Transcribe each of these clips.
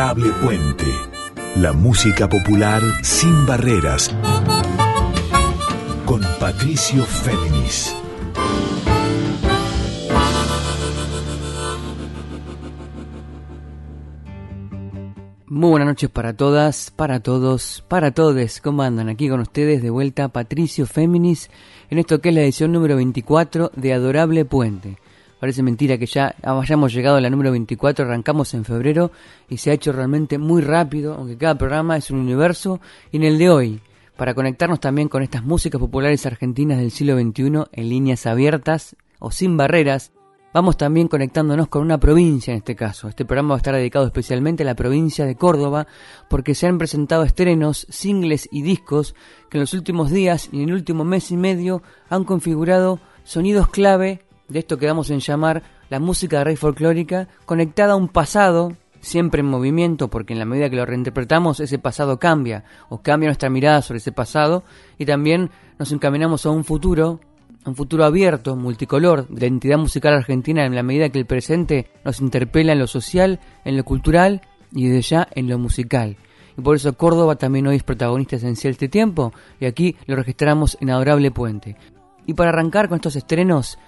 Adorable Puente. La música popular sin barreras. Con Patricio Féminis. Muy buenas noches para todas, para todos, para todes. ¿Cómo andan? Aquí con ustedes de vuelta Patricio Féminis en esto que es la edición número 24 de Adorable Puente. Parece mentira que ya hayamos llegado a la número 24, arrancamos en febrero y se ha hecho realmente muy rápido, aunque cada programa es un universo. Y en el de hoy, para conectarnos también con estas músicas populares argentinas del siglo XXI en líneas abiertas o sin barreras, vamos también conectándonos con una provincia en este caso. Este programa va a estar dedicado especialmente a la provincia de Córdoba porque se han presentado estrenos, singles y discos que en los últimos días y en el último mes y medio han configurado sonidos clave de esto que damos en llamar la música de rey folclórica, conectada a un pasado, siempre en movimiento, porque en la medida que lo reinterpretamos, ese pasado cambia, o cambia nuestra mirada sobre ese pasado, y también nos encaminamos a un futuro, un futuro abierto, multicolor, de identidad musical argentina, en la medida que el presente nos interpela en lo social, en lo cultural y desde ya en lo musical. Y por eso Córdoba también hoy es protagonista esencial de este tiempo, y aquí lo registramos en Adorable Puente. Y para arrancar con estos estrenos,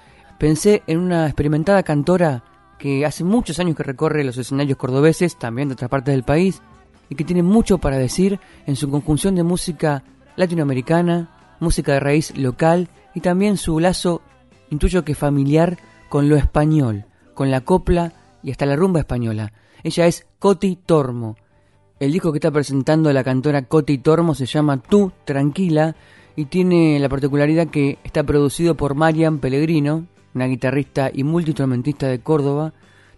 Pensé en una experimentada cantora que hace muchos años que recorre los escenarios cordobeses, también de otras partes del país, y que tiene mucho para decir en su conjunción de música latinoamericana, música de raíz local y también su lazo, intuyo que familiar, con lo español, con la copla y hasta la rumba española. Ella es Coti Tormo. El disco que está presentando la cantora Coti Tormo se llama Tú, Tranquila, y tiene la particularidad que está producido por Marian Pellegrino, una guitarrista y multiinstrumentista de Córdoba,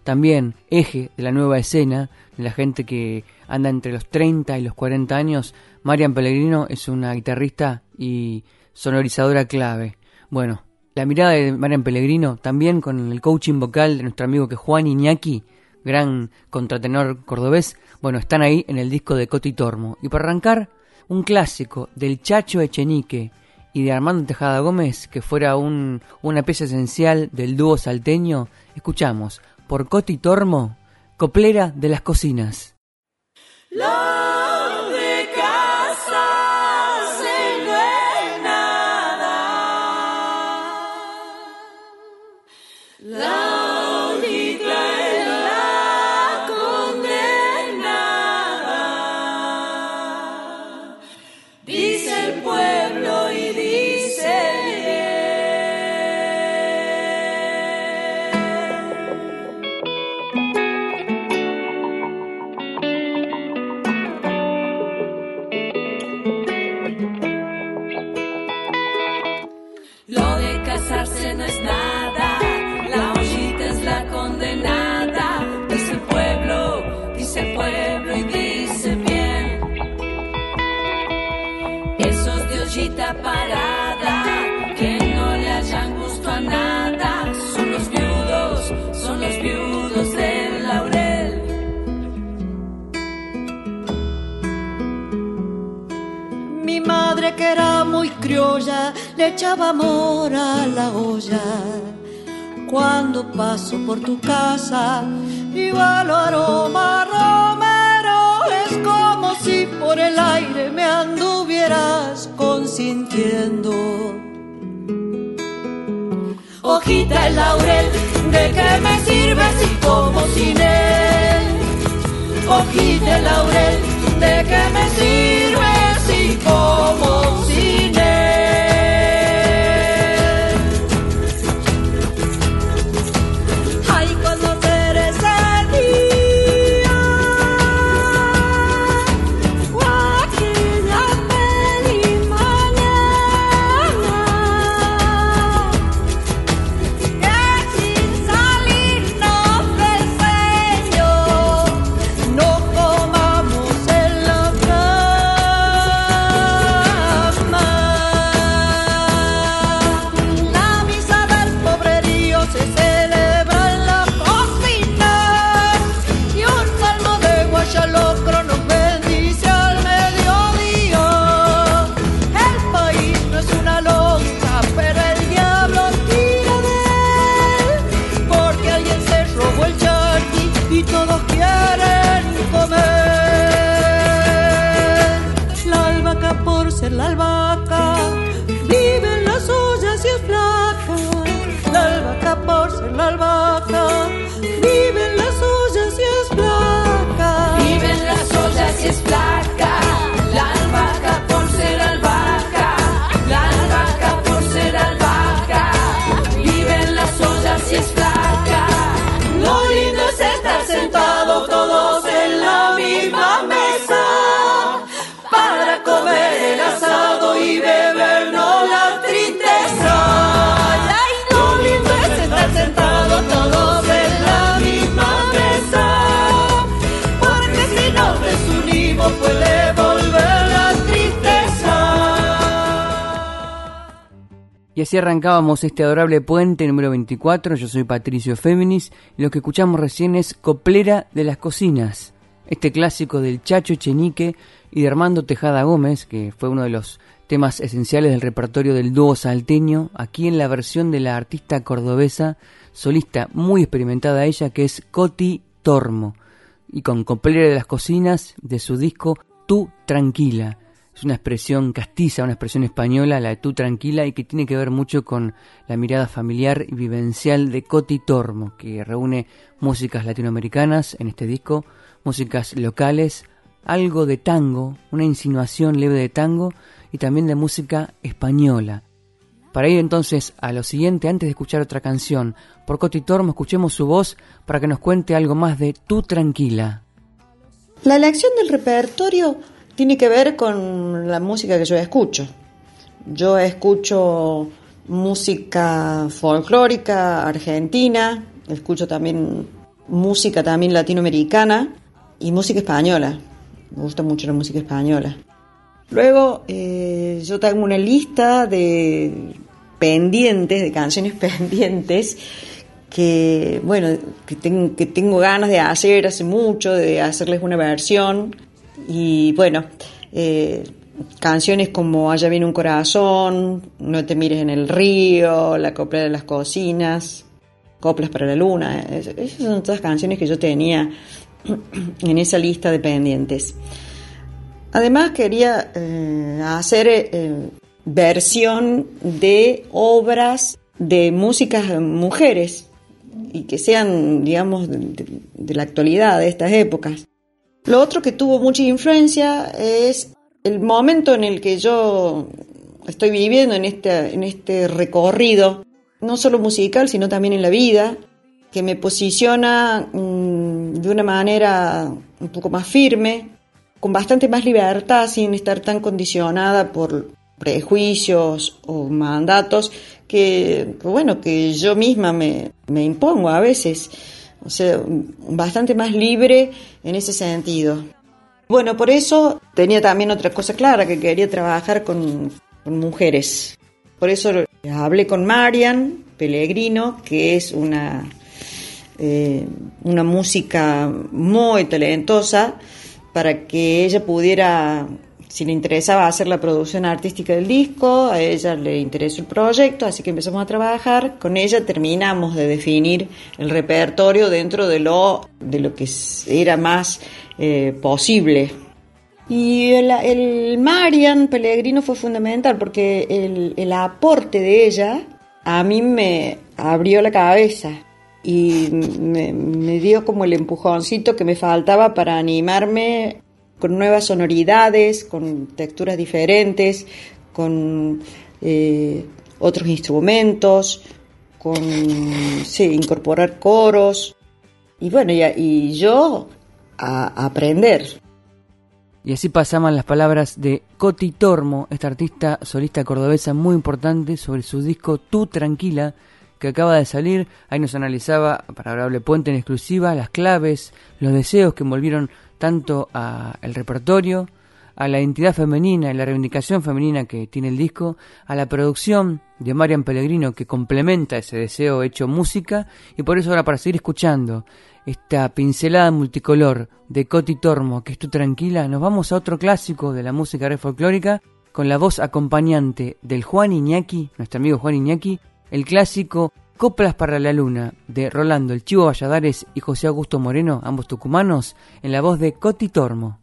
también eje de la nueva escena, de la gente que anda entre los 30 y los 40 años. Marian Pellegrino es una guitarrista y sonorizadora clave. Bueno, la mirada de Marian Pellegrino, también con el coaching vocal de nuestro amigo que Juan Iñaki, gran contratenor cordobés, bueno, están ahí en el disco de Coti Tormo. Y para arrancar, un clásico del Chacho Echenique, y de Armando Tejada Gómez, que fuera un, una pieza esencial del dúo salteño, escuchamos por Coti Tormo, Coplera de las Cocinas. Le echaba amor a la olla. Cuando paso por tu casa y lo aroma romero, es como si por el aire me anduvieras consintiendo. Hojita el laurel, ¿de qué me sirve si como sin él? Hojita el laurel, ¿de qué me sirve Y así arrancábamos este adorable puente número 24. Yo soy Patricio Féminis y lo que escuchamos recién es Coplera de las Cocinas, este clásico del Chacho Chenique y de Armando Tejada Gómez, que fue uno de los temas esenciales del repertorio del dúo salteño, aquí en la versión de la artista cordobesa, solista muy experimentada ella, que es Coti Tormo, y con Coplera de las Cocinas de su disco Tú Tranquila. Es una expresión castiza, una expresión española, la de tú tranquila, y que tiene que ver mucho con la mirada familiar y vivencial de Coti Tormo, que reúne músicas latinoamericanas en este disco, músicas locales, algo de tango, una insinuación leve de tango y también de música española. Para ir entonces a lo siguiente, antes de escuchar otra canción, por Coti Tormo, escuchemos su voz para que nos cuente algo más de Tú Tranquila. La elección del repertorio tiene que ver con la música que yo escucho. Yo escucho música folclórica argentina, escucho también música también latinoamericana y música española. Me gusta mucho la música española. Luego eh, yo tengo una lista de pendientes, de canciones pendientes que bueno que, que tengo ganas de hacer hace mucho, de hacerles una versión y bueno eh, canciones como Allá viene un corazón, No te mires en el río, La copla de las cocinas, Coplas para la luna, es- esas son todas canciones que yo tenía en esa lista de pendientes. Además quería eh, hacer eh, versión de obras de músicas mujeres y que sean, digamos, de la actualidad, de estas épocas. Lo otro que tuvo mucha influencia es el momento en el que yo estoy viviendo en este, en este recorrido, no solo musical, sino también en la vida, que me posiciona mm, de una manera un poco más firme, con bastante más libertad, sin estar tan condicionada por prejuicios o mandatos que, bueno, que yo misma me, me impongo a veces. O sea, bastante más libre en ese sentido. Bueno, por eso tenía también otra cosa clara, que quería trabajar con, mujeres. Por eso hablé con Marian Pellegrino, que es una, eh, una música muy talentosa, para que ella pudiera, si le interesaba hacer la producción artística del disco, a ella le interesó el proyecto, así que empezamos a trabajar. Con ella terminamos de definir el repertorio dentro de lo, de lo que era más eh, posible. Y el, Marian Pellegrino fue fundamental porque el, el, aporte de ella a mí me abrió la cabeza y me, dio como el empujoncito que me faltaba para animarme con nuevas sonoridades, con texturas diferentes, con eh, otros instrumentos, con sí, incorporar coros y bueno, y, yo a, aprender. Y así pasaban las palabras de Coti Tormo, esta artista solista cordobesa muy importante, sobre su disco Tú Tranquila, que acaba de salir. Ahí nos analizaba, para Hablarle Puente en exclusiva, las claves, los deseos que envolvieron tanto al repertorio, a la identidad femenina y la reivindicación femenina que tiene el disco, a la producción de Marian Pellegrino que complementa ese deseo hecho música, y por eso ahora para seguir escuchando esta pincelada multicolor de Coti Tormo, que es tú tranquila, nos vamos a otro clásico de la música red folclórica con la voz acompañante del Juan Iñaki, nuestro amigo Juan Iñaki, el clásico Coplas para la Luna de Rolando El Chivo Valladares y José Augusto Moreno, ambos tucumanos, en la voz de Coti Tormo.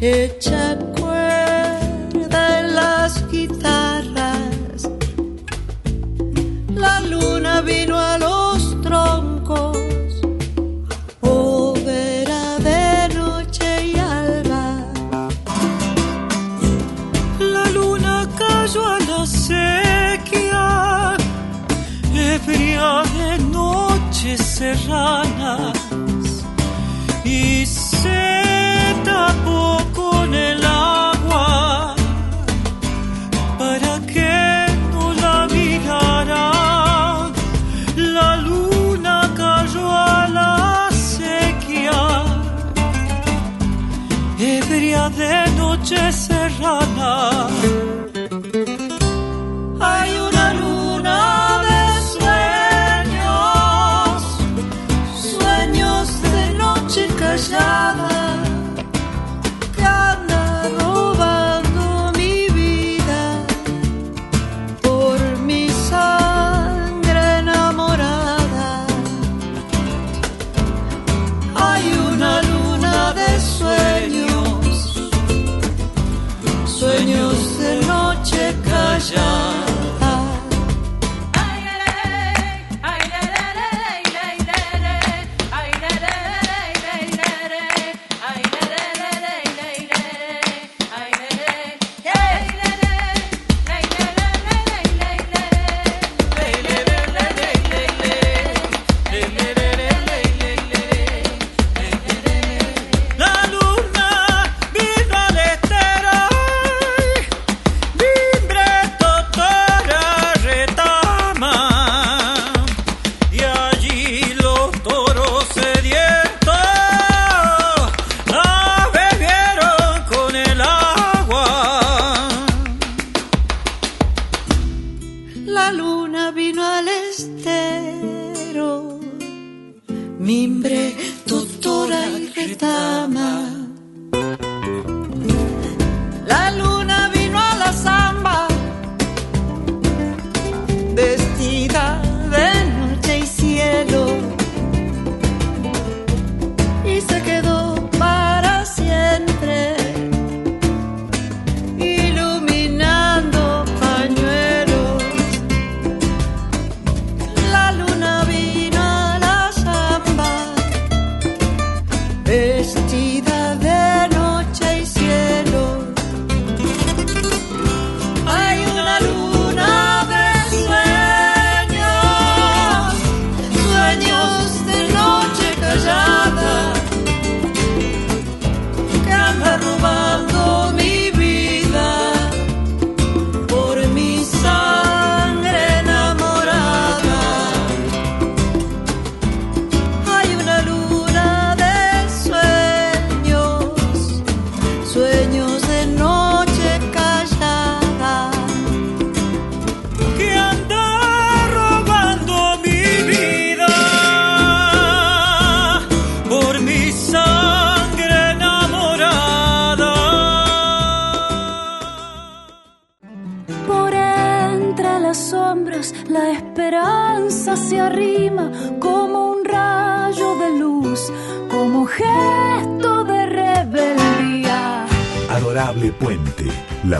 hecha cuerda en las guitarras. La luna vino a los troncos, hoguera de noche y alba. La luna cayó a la sequía, ebria de noche cerrada.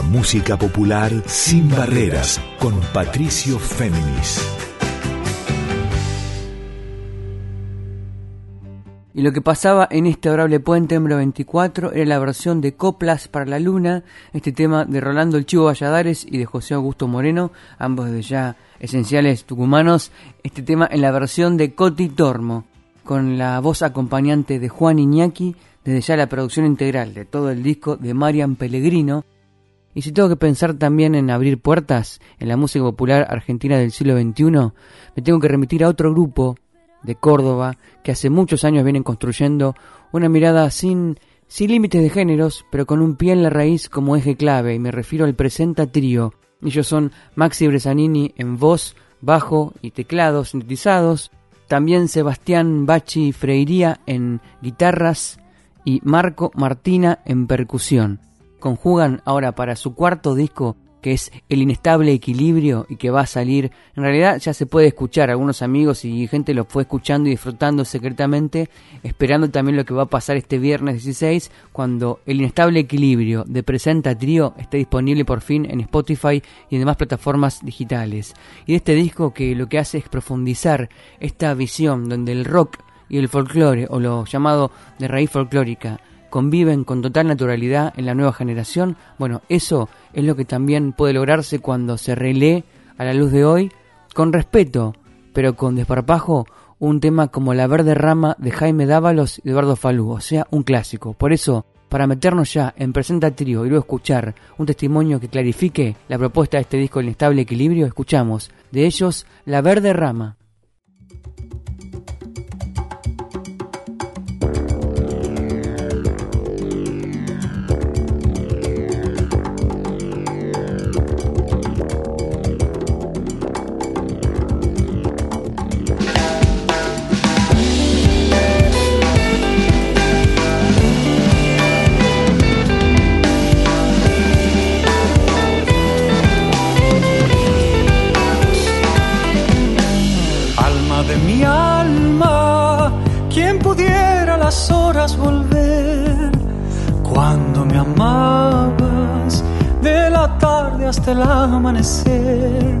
Música popular sin barreras con Patricio Féminis. Y lo que pasaba en este adorable puente número 24 era la versión de Coplas para la Luna, este tema de Rolando El Chivo Valladares y de José Augusto Moreno, ambos de ya esenciales tucumanos, este tema en la versión de Coti Tormo, con la voz acompañante de Juan Iñaki, desde ya la producción integral de todo el disco de Marian Pellegrino, y si tengo que pensar también en abrir puertas en la música popular argentina del siglo XXI, me tengo que remitir a otro grupo de Córdoba que hace muchos años vienen construyendo una mirada sin, sin límites de géneros, pero con un pie en la raíz como eje clave, y me refiero al Presenta Trío. Ellos son Maxi Bresanini en voz, bajo y teclados sintetizados, también Sebastián Bachi Freiría en guitarras y Marco Martina en percusión conjugan ahora para su cuarto disco que es el inestable equilibrio y que va a salir, en realidad ya se puede escuchar, algunos amigos y gente lo fue escuchando y disfrutando secretamente, esperando también lo que va a pasar este viernes 16, cuando el inestable equilibrio de Presenta Trío esté disponible por fin en Spotify y en demás plataformas digitales. Y este disco que lo que hace es profundizar esta visión donde el rock y el folclore, o lo llamado de raíz folclórica, conviven con total naturalidad en la nueva generación, bueno, eso es lo que también puede lograrse cuando se relee a la luz de hoy, con respeto, pero con desparpajo, un tema como La Verde Rama de Jaime Dávalos y Eduardo Falú, o sea, un clásico. Por eso, para meternos ya en Presenta Trío y luego escuchar un testimonio que clarifique la propuesta de este disco El Inestable Equilibrio, escuchamos de ellos La Verde Rama. El amanecer,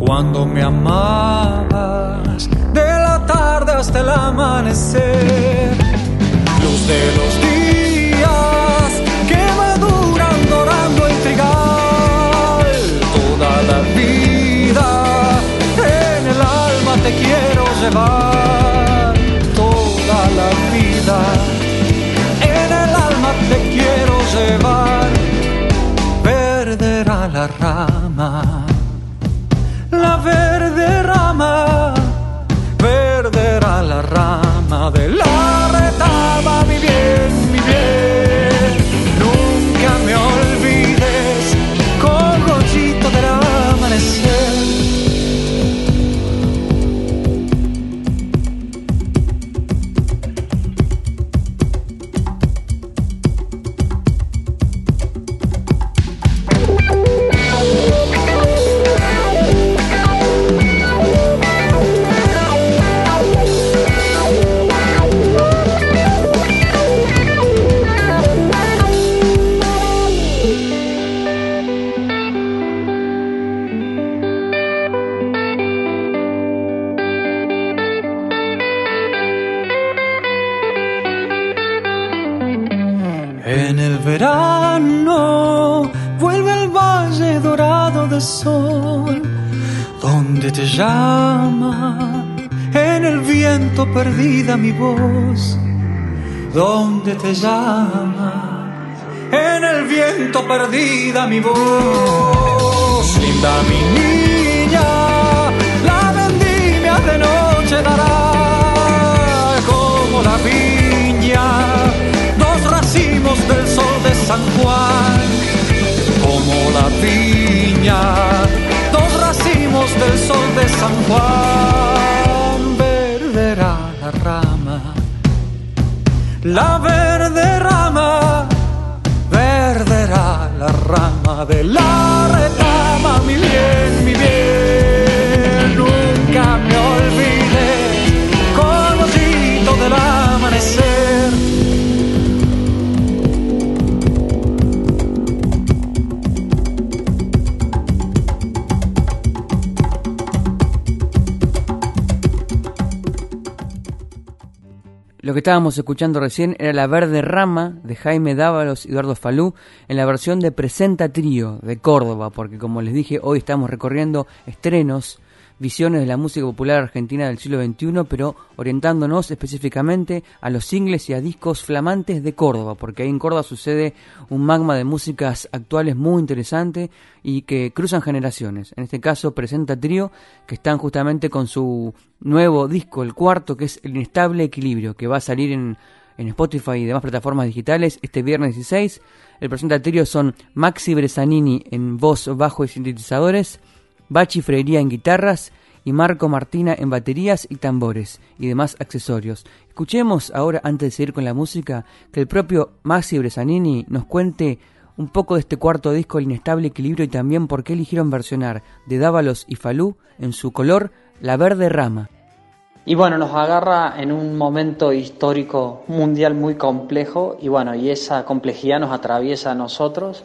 cuando me amabas, de la tarde hasta el amanecer, luz de los días que maduran dorando el trigal, toda la vida en el alma te quiero llevar, toda la vida en el alma te quiero llevar la ¿dónde te llama? En el viento perdida mi voz, linda mi niña, la vendimia de noche dará. Como la viña, dos racimos del sol de San Juan, como la viña, dos racimos del sol de San Juan de la retama, mi bien, mi bien, nunca me olvide, conocido del amanecer. Lo que estábamos escuchando recién era La Verde Rama Jaime Dávalos y Eduardo Falú en la versión de Presenta Trío de Córdoba, porque como les dije, hoy estamos recorriendo estrenos visiones de la música popular argentina del siglo XXI, pero orientándonos específicamente a los singles y a discos flamantes de Córdoba, porque ahí en Córdoba sucede un magma de músicas actuales muy interesante y que cruzan generaciones. En este caso presenta Trío, que están justamente con su nuevo disco, el cuarto, que es El Inestable Equilibrio, que va a salir en, en Spotify y demás plataformas digitales este viernes 16. El presenta Trío son Maxi Bresanini en voz, bajo y sintetizadores, Bachi Freiría en guitarras y Marco Martina en baterías y tambores y demás accesorios. Escuchemos ahora, antes de seguir con la música, que el propio Maxi Bresanini nos cuente un poco de este cuarto disco, El Inestable Equilibrio, y también por qué eligieron versionar de Dávalos y Falú en su color La Verde Rama. Y bueno, nos agarra en un momento histórico mundial muy complejo y bueno, y esa complejidad nos atraviesa a nosotros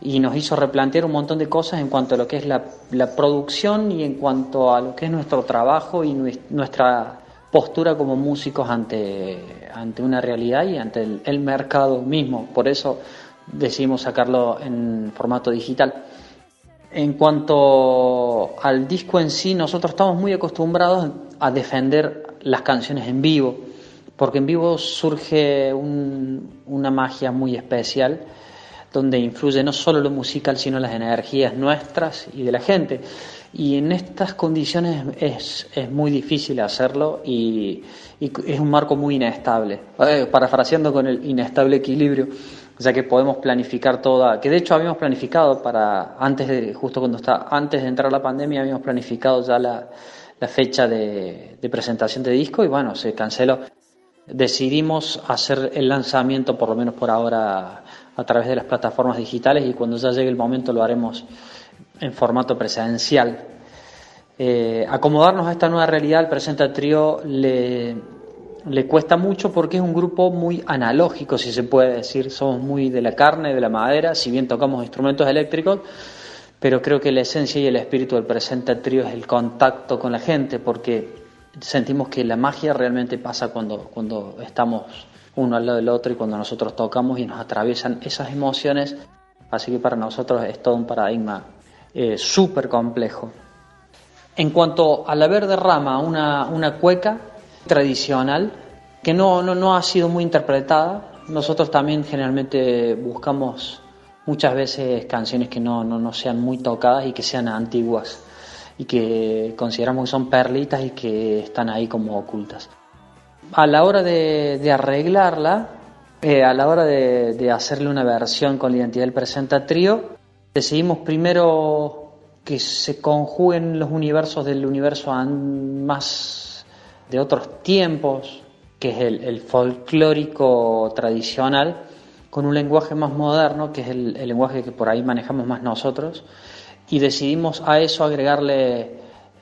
y nos hizo replantear un montón de cosas en cuanto a lo que es la, producción y en cuanto a lo que es nuestro trabajo y nuestra postura como músicos ante, ante una realidad y ante el, el mercado mismo. Por eso decidimos sacarlo en formato digital. En cuanto al disco en sí, nosotros estamos muy acostumbrados a defender las canciones en vivo, porque en vivo surge una magia muy especial donde influye no solo lo musical, sino las energías nuestras y de la gente. Y en estas condiciones es, muy difícil hacerlo y, es un marco muy inestable. Eh, parafraseando con el inestable equilibrio, ya que podemos planificar toda, que de hecho habíamos planificado para, antes de, justo cuando está, antes de entrar la pandemia, habíamos planificado ya la, la fecha de, presentación de disco y bueno, se canceló. Decidimos hacer el lanzamiento, por lo menos por ahora, a través de las plataformas digitales y cuando ya llegue el momento lo haremos en formato presencial. Eh, acomodarnos a esta nueva realidad al presente trío le, le cuesta mucho porque es un grupo muy analógico, si se puede decir. Somos muy de la carne, de la madera, si bien tocamos instrumentos eléctricos, pero creo que la esencia y el espíritu del presente trío es el contacto con la gente, porque sentimos que la magia realmente pasa cuando, cuando estamos uno al lado del otro y cuando nosotros tocamos y nos atraviesan esas emociones. Así que para nosotros es todo un paradigma eh, súper complejo. En cuanto a la verde rama, una, una cueca tradicional que no, no, no ha sido muy interpretada. Nosotros también generalmente buscamos muchas veces canciones que no, no, no sean muy tocadas y que sean antiguas y que consideramos que son perlitas y que están ahí como ocultas. A la hora de, de arreglarla, eh, a la hora de, de, hacerle una versión con la identidad del presenta trío, decidimos primero que se conjuguen los universos del universo más de otros tiempos, que es el, folclórico tradicional, con un lenguaje más moderno, que es el, lenguaje que por ahí manejamos más nosotros, y decidimos a eso agregarle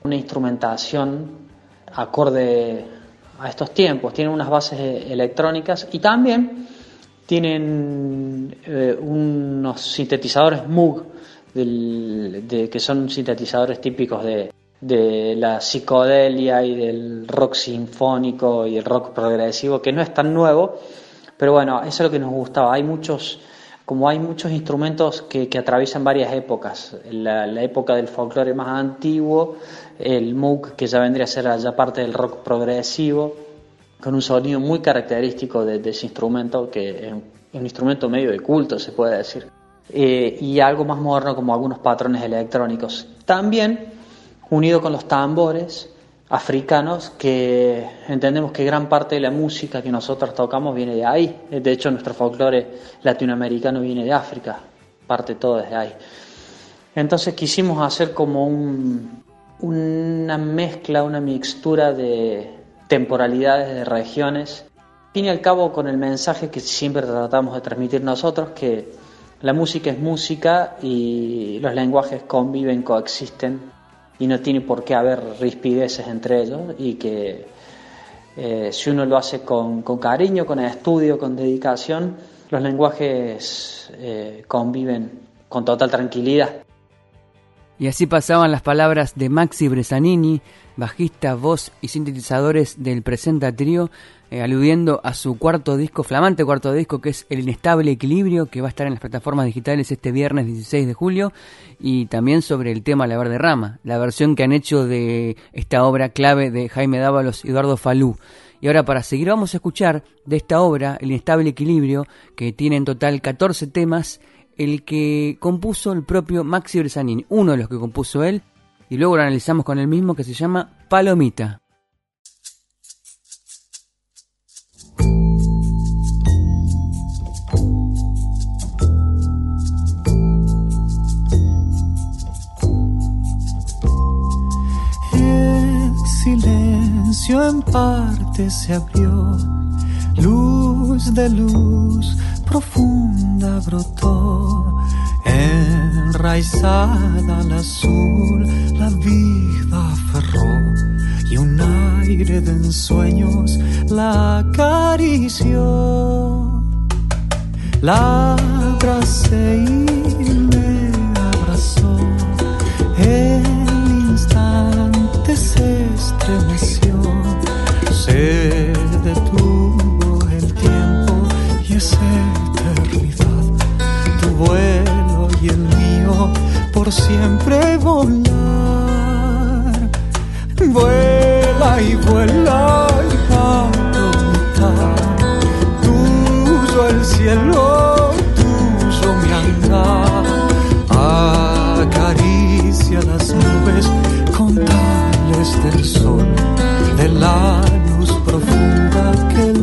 una instrumentación acorde a estos tiempos. Tienen unas bases electrónicas y también tienen eh, unos sintetizadores Moog, que son sintetizadores típicos de, de la psicodelia y del rock sinfónico y el rock progresivo, que no es tan nuevo, pero bueno, eso es lo que nos gustaba. Hay muchos, como hay muchos instrumentos que, atraviesan varias épocas. La, época del folclore más antiguo, el Moog, que ya vendría a ser ya parte del rock progresivo, con un sonido muy característico de, ese instrumento, que es un instrumento medio de culto, se puede decir. Eh, y algo más moderno como algunos patrones electrónicos. También unido con los tambores, africanos que entendemos que gran parte de la música que nosotros tocamos viene de ahí. De hecho, nuestro folclore latinoamericano viene de África, parte todo desde ahí. Entonces quisimos hacer como un, una mezcla, una mixtura de temporalidades, de regiones, al fin y al cabo con el mensaje que siempre tratamos de transmitir nosotros, que la música es música y los lenguajes conviven, coexisten y no tiene por qué haber rispideces entre ellos y que eh, si uno lo hace con, con, cariño, con estudio, con dedicación, los lenguajes eh, conviven con total tranquilidad. Y así pasaban las palabras de Maxi Bresanini, bajista, voz y sintetizadores del Presenta Trío, eh, aludiendo a su cuarto disco, flamante cuarto disco, que es El Inestable Equilibrio, que va a estar en las plataformas digitales este viernes 16 de julio, y también sobre el tema La Verde Rama, la versión que han hecho de esta obra clave de Jaime Dávalos y Eduardo Falú. Y ahora para seguir vamos a escuchar de esta obra, El Inestable Equilibrio, que tiene en total 14 temas, el que compuso el propio Maxi Bresanini, uno de los que compuso él, y luego lo analizamos con el mismo que se llama Palomita. En parte se abrió, luz de luz profunda brotó enraizada al azul, la vida aferró y un aire de ensueños la acarició. La abracé y me abrazó. El instante se estremeció. Se detuvo el tiempo y es eternidad. Tu vuelo y el mío por siempre volar. Vuela y vuela y palomita. Tuyo el cielo, tuyo mi andar. Acaricia las nubes con tales del sol, de la luz profunda que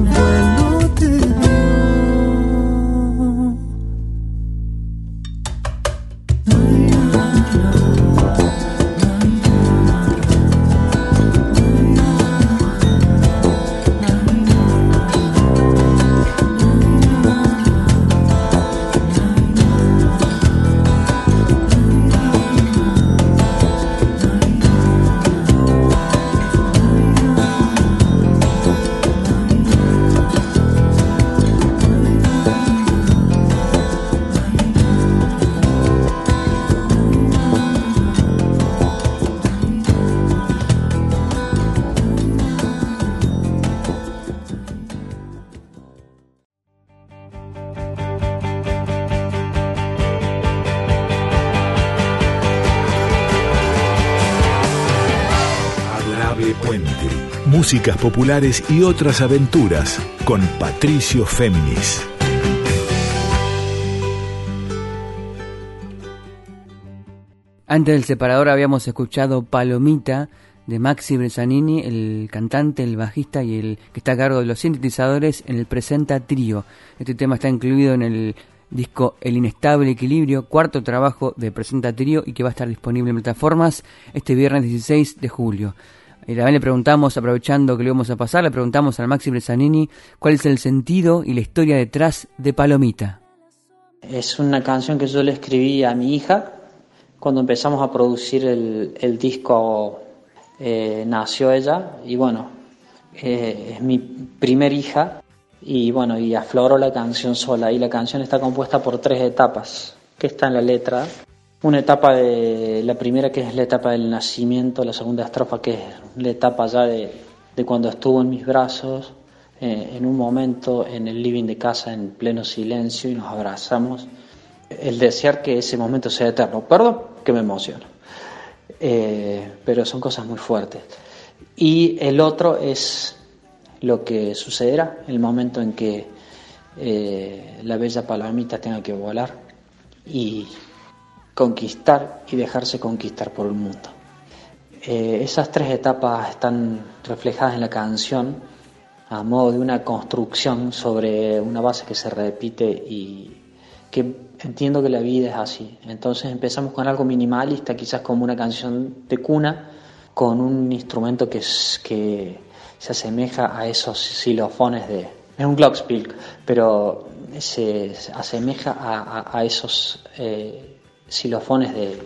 Músicas populares y otras aventuras con Patricio Féminis. Antes del separador habíamos escuchado Palomita de Maxi Bresanini, el cantante, el bajista y el que está a cargo de los sintetizadores en el Presenta Trío. Este tema está incluido en el disco El Inestable Equilibrio, cuarto trabajo de Presenta Trío y que va a estar disponible en plataformas este viernes 16 de julio. Y también le preguntamos, aprovechando que le vamos a pasar, le preguntamos al Maxi Bresanini cuál es el sentido y la historia detrás de Palomita. Es una canción que yo le escribí a mi hija cuando empezamos a producir el, el disco. eh, nació ella y bueno, eh, es mi primer hija y bueno, y afloró la canción sola. Y la canción está compuesta por tres etapas que está en la letra. Una etapa de la primera que es la etapa del nacimiento, la segunda estrofa que es la etapa ya de, de cuando estuvo en mis brazos, eh, en un momento en el living de casa en pleno silencio y nos abrazamos. El desear que ese momento sea eterno. Perdón que me emociono. Eh, pero son cosas muy fuertes. Y el otro es lo que sucederá, el momento en que eh, la bella palomita tenga que volar y conquistar y dejarse conquistar por el mundo. Eh, esas tres etapas están reflejadas en la canción a modo de una construcción sobre una base que se repite y que entiendo que la vida es así. Entonces empezamos con algo minimalista, quizás como una canción de cuna, con un instrumento que, que se asemeja a esos xilofones de... Es un glockenspiel, pero se asemeja a, a, a esos eh, xilofones de,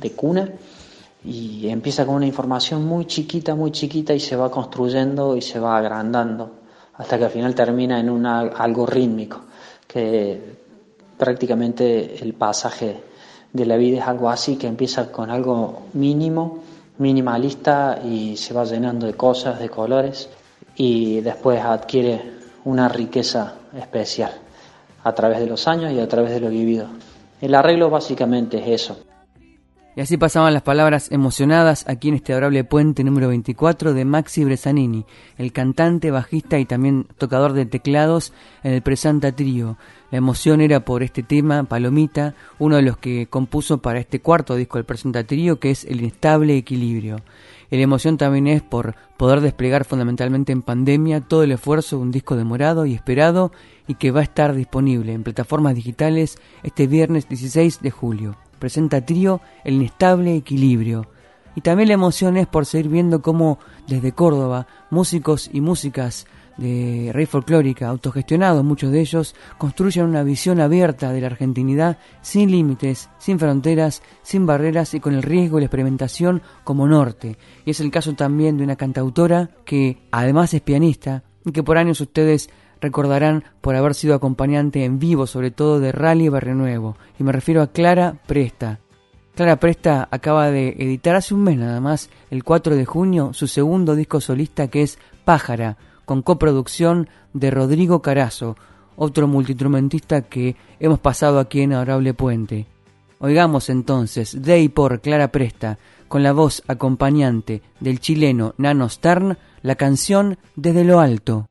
de cuna y empieza con una información muy chiquita, muy chiquita y se va construyendo y se va agrandando hasta que al final termina en una, algo rítmico, que prácticamente el pasaje de la vida es algo así, que empieza con algo mínimo, minimalista y se va llenando de cosas, de colores y después adquiere una riqueza especial a través de los años y a través de lo vivido. El arreglo básicamente es eso. Y así pasaban las palabras emocionadas aquí en este adorable puente número 24 de Maxi Bresanini, el cantante, bajista y también tocador de teclados en el Presanta Trío. La emoción era por este tema, Palomita, uno de los que compuso para este cuarto disco del Presenta Trío, que es El Inestable Equilibrio. Y la emoción también es por poder desplegar fundamentalmente en pandemia todo el esfuerzo de un disco demorado y esperado y que va a estar disponible en plataformas digitales este viernes 16 de julio presenta Trío El Inestable Equilibrio. Y también la emoción es por seguir viendo cómo desde Córdoba músicos y músicas de rey folclórica, autogestionados muchos de ellos, construyen una visión abierta de la argentinidad sin límites, sin fronteras, sin barreras y con el riesgo y la experimentación como norte. Y es el caso también de una cantautora que además es pianista y que por años ustedes recordarán por haber sido acompañante en vivo sobre todo de Rally Barrio Nuevo. Y me refiero a Clara Presta. Clara Presta acaba de editar hace un mes nada más, el 4 de junio, su segundo disco solista que es Pájara, con coproducción de Rodrigo Carazo, otro multiinstrumentista que hemos pasado aquí en Adorable Puente. Oigamos entonces de y por Clara Presta, con la voz acompañante del chileno Nano Stern, la canción Desde lo Alto.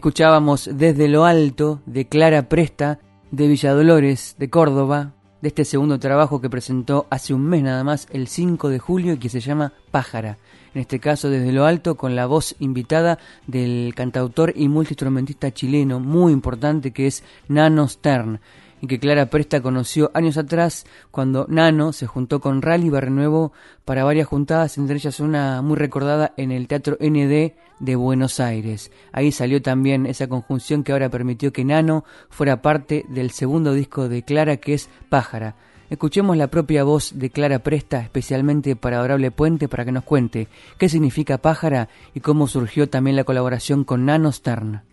Escuchábamos Desde lo Alto de Clara Presta de Villadolores, de Córdoba, de este segundo trabajo que presentó hace un mes nada más, el 5 de julio, y que se llama Pájara. En este caso, desde lo alto, con la voz invitada del cantautor y multiinstrumentista chileno muy importante que es Nano Stern. Y que Clara Presta conoció años atrás cuando Nano se juntó con Rally Barrenuevo para varias juntadas, entre ellas una muy recordada en el Teatro ND de Buenos Aires. Ahí salió también esa conjunción que ahora permitió que Nano fuera parte del segundo disco de Clara que es Pájara. Escuchemos la propia voz de Clara Presta, especialmente para Adorable Puente, para que nos cuente qué significa Pájara y cómo surgió también la colaboración con Nano Stern.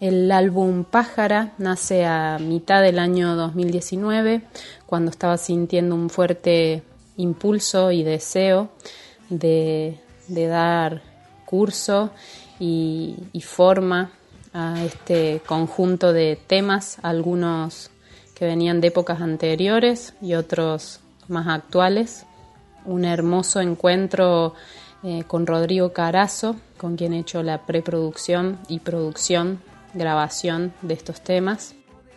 El álbum Pájara nace a mitad del año 2019, cuando estaba sintiendo un fuerte impulso y deseo de, dar curso y, forma a este conjunto de temas, algunos que venían de épocas anteriores y otros más actuales. Un hermoso encuentro eh, con Rodrigo Carazo, con quien he hecho la preproducción y producción, grabación de estos temas.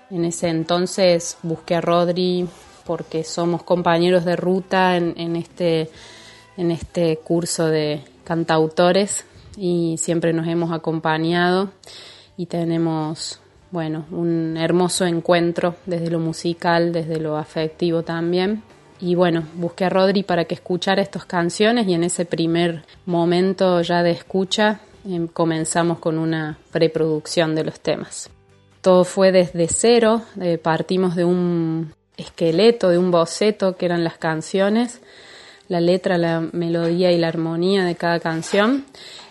En ese entonces busqué a Rodri porque somos compañeros de ruta en, este, en este curso de cantautores y siempre nos hemos acompañado y tenemos bueno, un hermoso encuentro desde lo musical, desde lo afectivo también. Y bueno, busqué a Rodri para que escuchara estas canciones y en ese primer momento ya de escucha em, comenzamos con una preproducción de los temas. Todo fue desde cero, eh, partimos de un esqueleto, de un boceto que eran las canciones, la letra, la melodía y la armonía de cada canción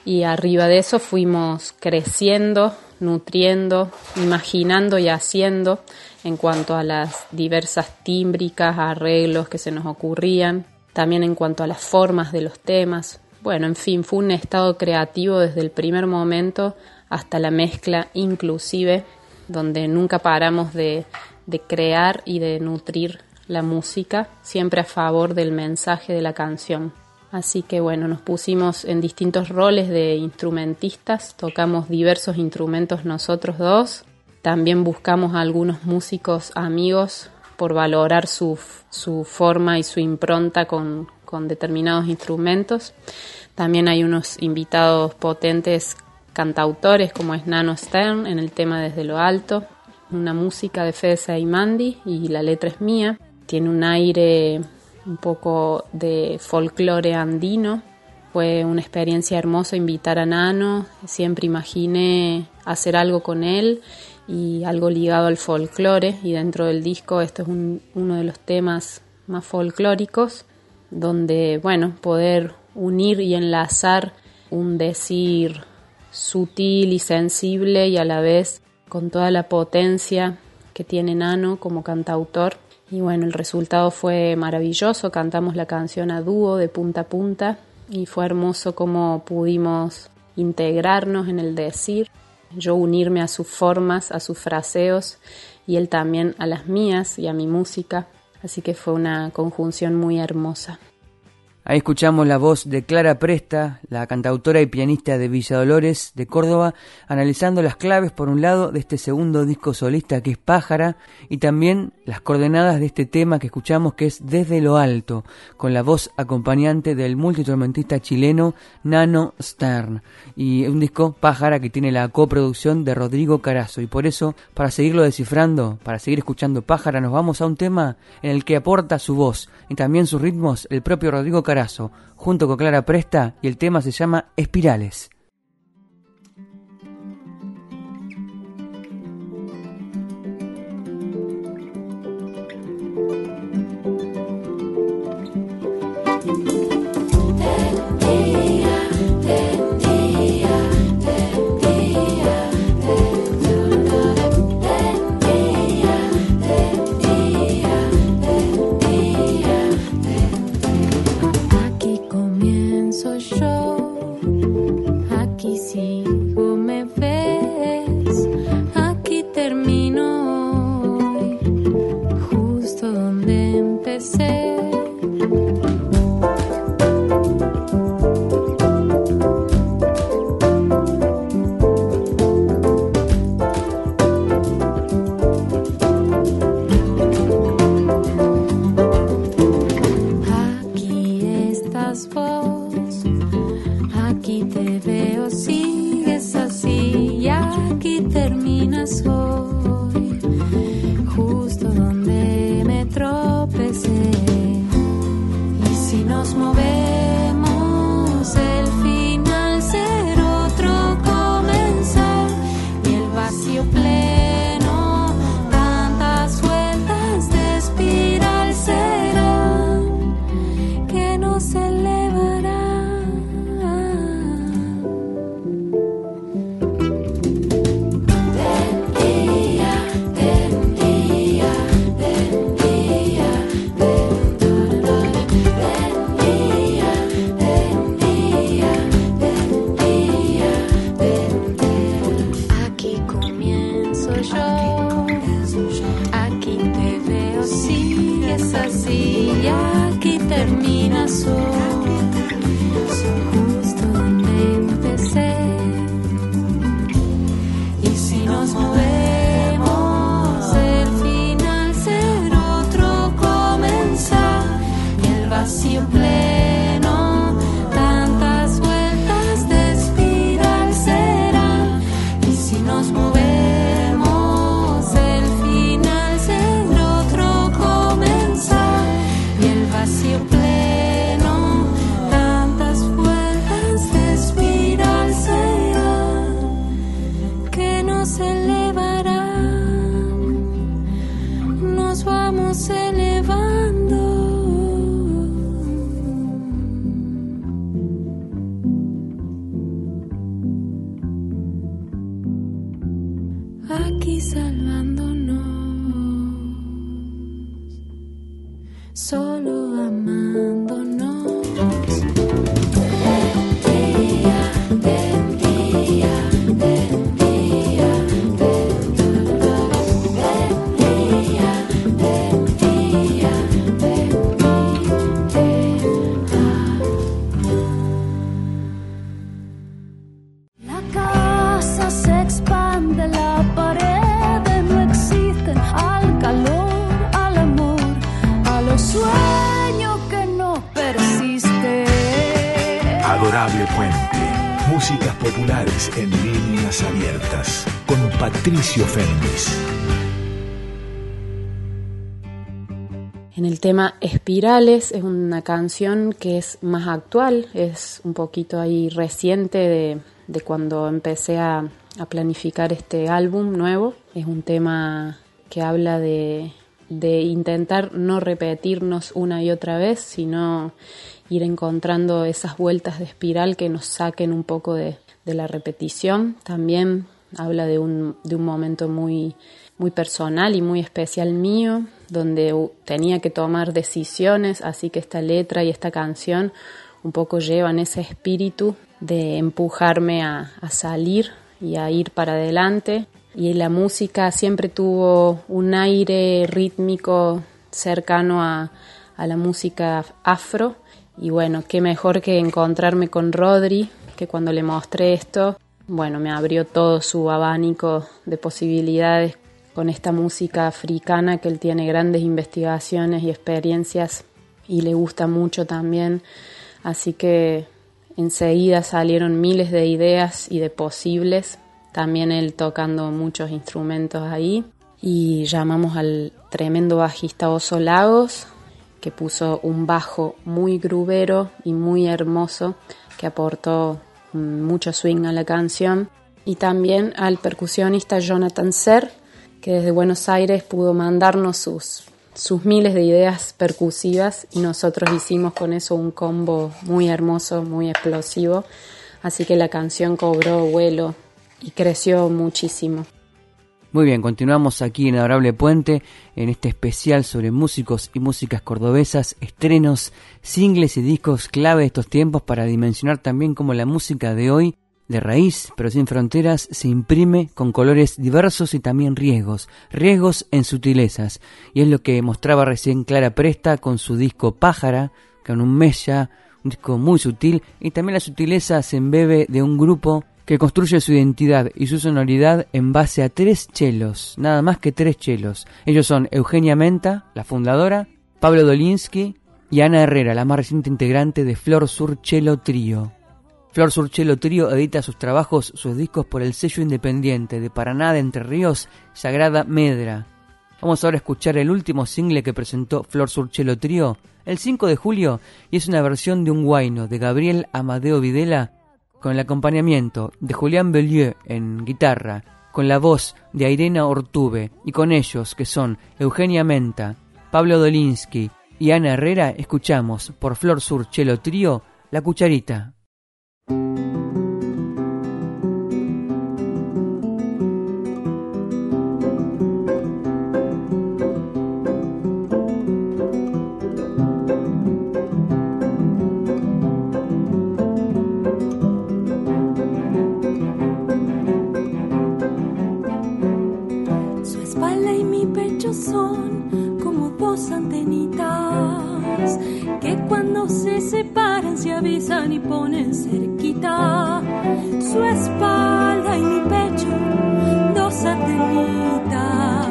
y arriba de eso fuimos creciendo nutriendo, imaginando y haciendo en cuanto a las diversas tímbricas, arreglos que se nos ocurrían, también en cuanto a las formas de los temas. Bueno, en fin, fue un estado creativo desde el primer momento hasta la mezcla inclusive, donde nunca paramos de, de crear y de nutrir la música, siempre a favor del mensaje de la canción. Así que bueno, nos pusimos en distintos roles de instrumentistas, tocamos diversos instrumentos nosotros dos, también buscamos a algunos músicos amigos por valorar su, su forma y su impronta con, con determinados instrumentos. También hay unos invitados potentes cantautores como es Nano Stern en el tema Desde lo Alto, una música de Fede Mandy y la letra es mía. Tiene un aire un poco de folclore andino. Fue una experiencia hermosa invitar a Nano, siempre imaginé hacer algo con él y algo ligado al folclore y dentro del disco este es uno de los temas más folclóricos donde bueno poder unir y enlazar un decir sutil y sensible y a la vez con toda la potencia que tiene Nano como cantautor. Y bueno, el resultado fue maravilloso, cantamos la canción a dúo de punta a punta y fue hermoso cómo pudimos integrarnos en el decir, yo unirme a sus formas, a sus fraseos y él también a las mías y a mi música, así que fue una conjunción muy hermosa. Ahí escuchamos la voz de Clara Presta, la cantautora y pianista de Villa Dolores de Córdoba, analizando las claves por un lado de este segundo disco solista que es Pájara y también las coordenadas de este tema que escuchamos que es Desde lo Alto, con la voz acompañante del multiinstrumentista chileno Nano Stern. Y un disco Pájara que tiene la coproducción de Rodrigo Carazo. Y por eso, para seguirlo descifrando, para seguir escuchando Pájara, nos vamos a un tema en el que aporta su voz y también sus ritmos el propio Rodrigo Carazo junto con Clara Presta y el tema se llama Espirales. Tema Espirales es una canción que es más actual, es un poquito ahí reciente de, cuando empecé a, planificar este álbum nuevo. Es un tema que habla de, intentar no repetirnos una y otra vez, sino ir encontrando esas vueltas de espiral que nos saquen un poco de, de la repetición. También habla de un, de un momento muy, muy personal y muy especial mío, donde tenía que tomar decisiones, así que esta letra y esta canción un poco llevan ese espíritu de empujarme a, salir y a ir para adelante. Y la música siempre tuvo un aire rítmico cercano a, a la música afro. Y bueno, qué mejor que encontrarme con Rodri, que cuando le mostré esto, bueno, me abrió todo su abanico de posibilidades con esta música africana que él tiene grandes investigaciones y experiencias y le gusta mucho también. Así que enseguida salieron miles de ideas y de posibles, también él tocando muchos instrumentos ahí. Y llamamos al tremendo bajista Oso Lagos, que puso un bajo muy grubero y muy hermoso, que aportó mucho swing a la canción, y también al percusionista Jonathan Ser, que desde Buenos Aires pudo mandarnos sus, sus miles de ideas percusivas y nosotros hicimos con eso un combo muy hermoso, muy explosivo, así que la canción cobró vuelo y creció muchísimo. Muy bien, continuamos aquí en Adorable Puente, en este especial sobre músicos y músicas cordobesas, estrenos, singles y discos clave de estos tiempos para dimensionar también cómo la música de hoy, de raíz, pero sin fronteras, se imprime con colores diversos y también riesgos, riesgos en sutilezas. Y es lo que mostraba recién Clara Presta con su disco Pájara, con un mella, un disco muy sutil, y también la sutileza se embebe de un grupo que construye su identidad y su sonoridad en base a tres chelos, nada más que tres chelos. Ellos son Eugenia Menta, la fundadora, Pablo Dolinsky y Ana Herrera, la más reciente integrante de Flor Sur Chelo Trío. Flor Sur Chelo Trío edita sus trabajos, sus discos por el sello independiente de Paraná de Entre Ríos, Sagrada Medra. Vamos ahora a escuchar el último single que presentó Flor Surchelo Trío el 5 de julio y es una versión de un guayno de Gabriel Amadeo Videla con el acompañamiento de Julián Bellieu en guitarra, con la voz de Irena Ortube y con ellos que son Eugenia Menta, Pablo Dolinsky y Ana Herrera escuchamos por Flor Sur Chelo Trío La Cucharita. Y ponen cerquita su espalda y mi pecho, dos satelitas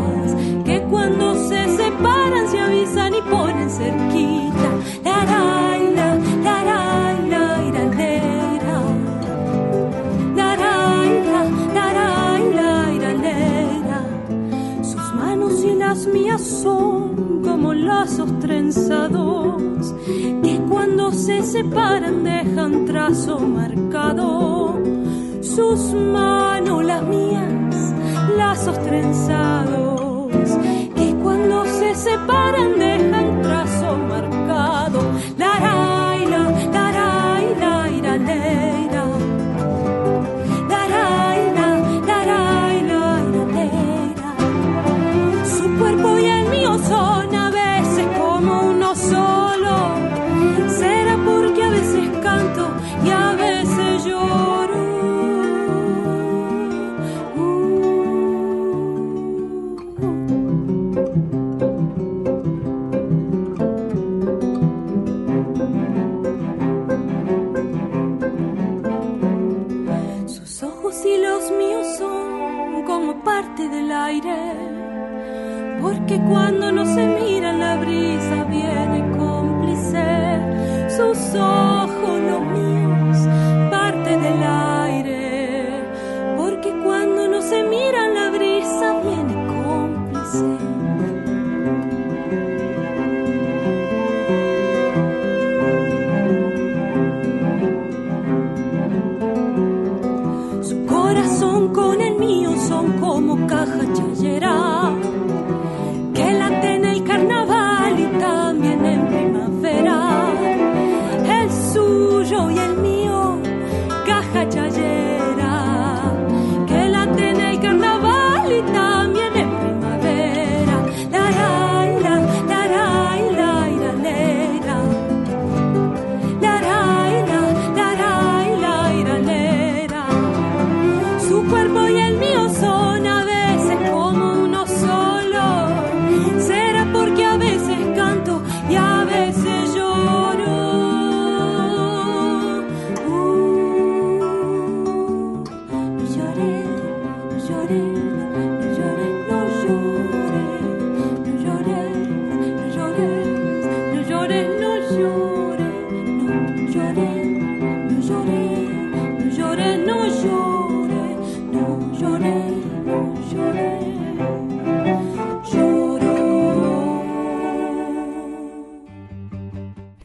que cuando se separan se avisan y ponen cerquita. La, la, la, la, la, la, Sus manos y las mías son como lazos trenzados cuando se separan dejan trazo marcado. Sus manos, las mías, lazos trenzados, que cuando se separan dejan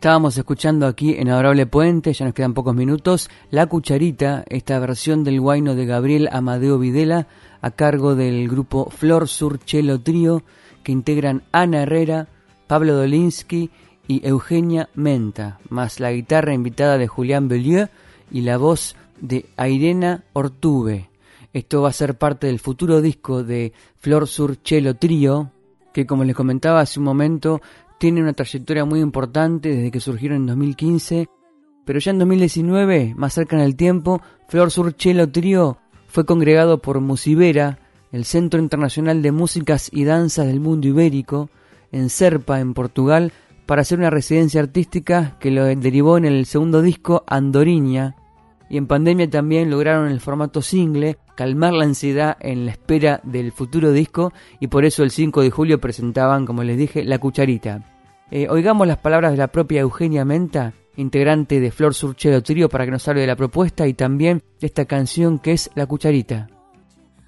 Estábamos escuchando aquí en Adorable Puente, ya nos quedan pocos minutos, La Cucharita, esta versión del guayno de Gabriel Amadeo Videla, a cargo del grupo Flor Sur Chelo Trío, que integran Ana Herrera, Pablo Dolinsky y Eugenia Menta, más la guitarra invitada de Julián Bellieu y la voz de Irena Ortube. Esto va a ser parte del futuro disco de Flor Sur Chelo Trío, que como les comentaba hace un momento, tiene una trayectoria muy importante desde que surgieron en 2015, pero ya en 2019, más cerca en el tiempo, Flor Surchelo Trío fue congregado por Musibera, el Centro Internacional de Músicas y Danzas del Mundo Ibérico, en Serpa, en Portugal, para hacer una residencia artística que lo derivó en el segundo disco Andoriña, y en pandemia también lograron el formato single calmar la ansiedad en la espera del futuro disco y por eso el 5 de julio presentaban, como les dije, La Cucharita. Eh, oigamos las palabras de la propia Eugenia Menta, integrante de Flor Surchero Trío, para que nos hable de la propuesta y también de esta canción que es La Cucharita.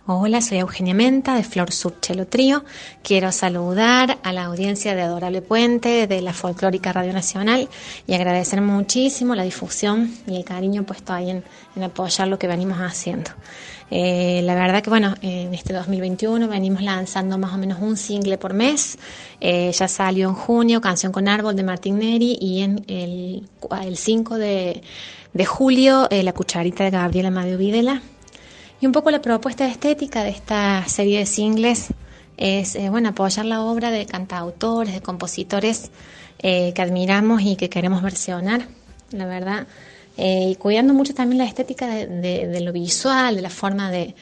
Hola, soy Eugenia Menta de Flor Sur Chelo Trío. Quiero saludar a la audiencia de Adorable Puente de la Folclórica Radio Nacional y agradecer muchísimo la difusión y el cariño puesto ahí en apoyar lo que venimos haciendo. Eh, la verdad que bueno, en este 2021 venimos lanzando más o menos un single por mes. Eh, ya salió en junio Canción con Árbol de Martín Neri y en el, el 5 de, de julio eh, La Cucharita de Gabriela Amadeo Videla. Y un poco la propuesta estética de esta serie de singles es eh, bueno apoyar la obra de cantautores, de compositores eh, que admiramos y que queremos versionar, la verdad. Eh, y cuidando mucho también la estética de, de- de lo visual, de la forma de,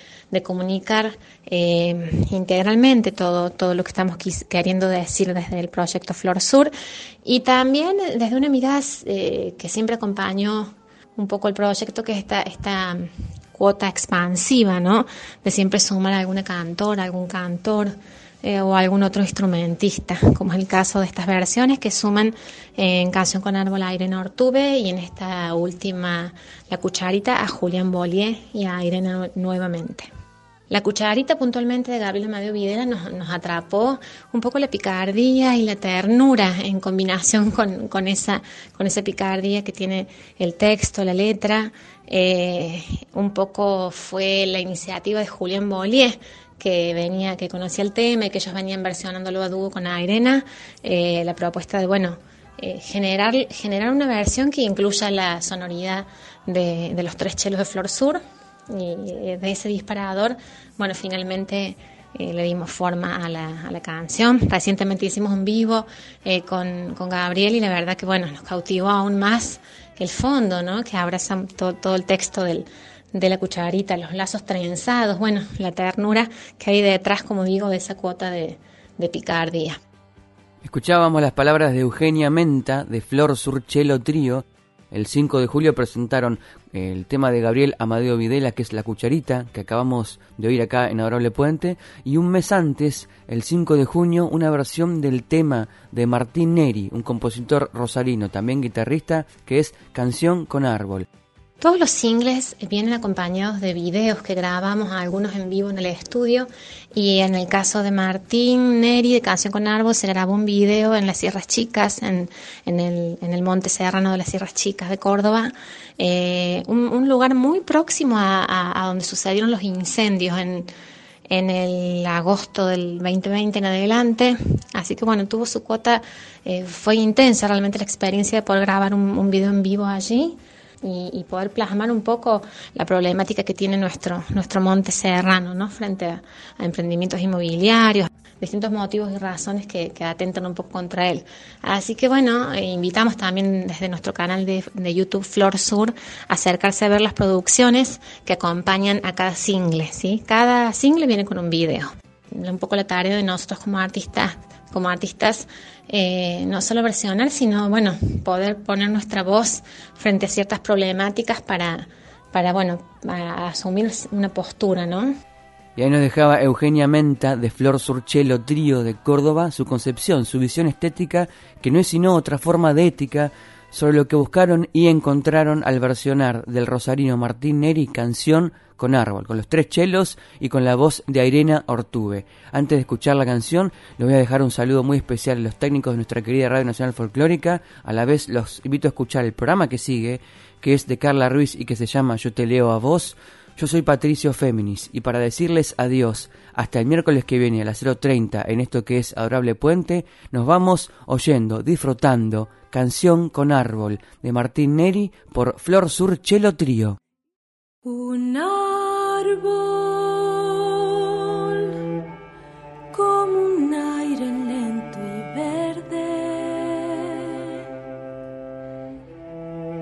comunicar eh, integralmente todo, todo lo que estamos queriendo decir desde el proyecto Flor Sur y también desde una mirada eh, que siempre acompañó un poco el proyecto, que es esta, esta cuota expansiva, ¿no? De siempre sumar a alguna cantora, algún cantor eh, o algún otro instrumentista, como es el caso de estas versiones que suman eh, en Canción con Árbol a Irene Ortube y en esta última, La Cucharita, a Julián Bollier y a Irene nu- nuevamente. La cucharita puntualmente de Gabriel Amadeo Videla nos, nos atrapó un poco la picardía y la ternura en combinación con, con esa, con esa picardía que tiene el texto, la letra. Eh, un poco fue la iniciativa de Julián Bollier, que venía, que conocía el tema y que ellos venían versionándolo a dúo con Airena. Eh, la propuesta de, bueno, eh, generar, generar una versión que incluya la sonoridad de, de los tres chelos de Flor Sur y eh, de ese disparador, bueno, finalmente eh, le dimos forma a la, a la canción. Recientemente hicimos un vivo eh, con, con Gabriel y la verdad que, bueno, nos cautivó aún más el fondo, ¿no? Que abraza to- todo el texto del, de la cucharita, los lazos trenzados, bueno, la ternura que hay detrás, como digo, de esa cuota de, de picardía. Escuchábamos las palabras de Eugenia Menta de Flor Surchelo Trío. El 5 de julio presentaron el tema de Gabriel Amadeo Videla, que es La Cucharita, que acabamos de oír acá en Adorable Puente. Y un mes antes, el 5 de junio, una versión del tema de Martín Neri, un compositor rosarino, también guitarrista, que es Canción con Árbol. Todos los singles vienen acompañados de videos que grabamos, algunos en vivo en el estudio. Y en el caso de Martín Neri, de Canción con Árbol, se grabó un video en las Sierras Chicas, en, en, el, en el Monte Serrano de las Sierras Chicas de Córdoba. Eh, un, lugar muy próximo a, donde sucedieron los incendios en, en el agosto del 2020 en adelante. Así que bueno, tuvo su cuota, eh, fue intensa realmente la experiencia de poder grabar un video en vivo allí y, y poder plasmar un poco la problemática que tiene nuestro, nuestro monte serrano, ¿no? Frente a, emprendimientos inmobiliarios, distintos motivos y razones que, que atentan un poco contra él. Así que bueno, eh, invitamos también desde nuestro canal de, de YouTube Flor Sur a acercarse a ver las producciones que acompañan a cada single, ¿sí? Cada single viene con un video. Un poco la tarea de nosotros como artistas, como artistas, eh, no solo versionar, sino bueno, poder poner nuestra voz frente a ciertas problemáticas para, para bueno, asumir una postura, ¿no? Y ahí nos dejaba Eugenia Menta de Flor Surchelo Trío de Córdoba su concepción, su visión estética, que no es sino otra forma de ética sobre lo que buscaron y encontraron al versionar del rosarino Martín Neri canción con árbol, con los tres chelos y con la voz de Irena Ortube. Antes de escuchar la canción, les voy a dejar un saludo muy especial a los técnicos de nuestra querida Radio Nacional Folclórica. A la vez los invito a escuchar el programa que sigue, que es de Carla Ruiz y que se llama Yo te leo a vos. Yo soy Patricio Féminis y para decirles adiós hasta el miércoles que viene a las 0.30 en esto que es Adorable Puente, nos vamos oyendo, disfrutando Canción con Árbol de Martín Neri por Flor Sur Chelo Trío. Un árbol como un aire lento y verde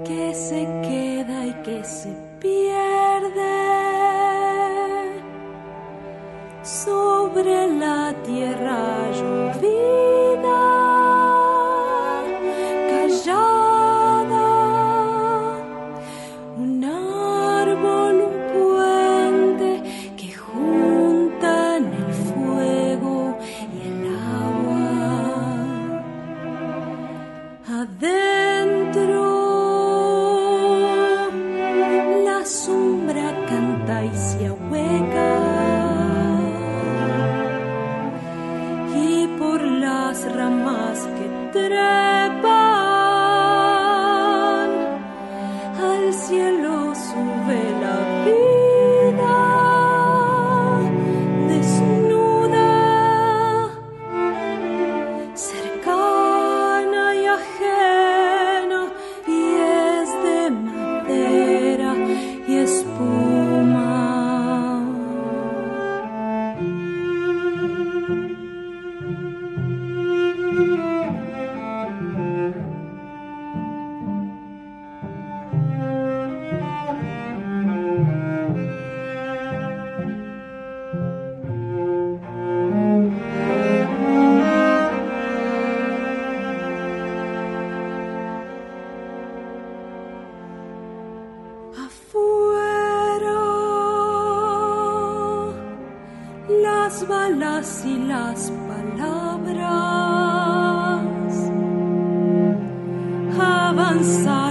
que se queda y que se pierde sobre la balas y las palabras. Avanzan,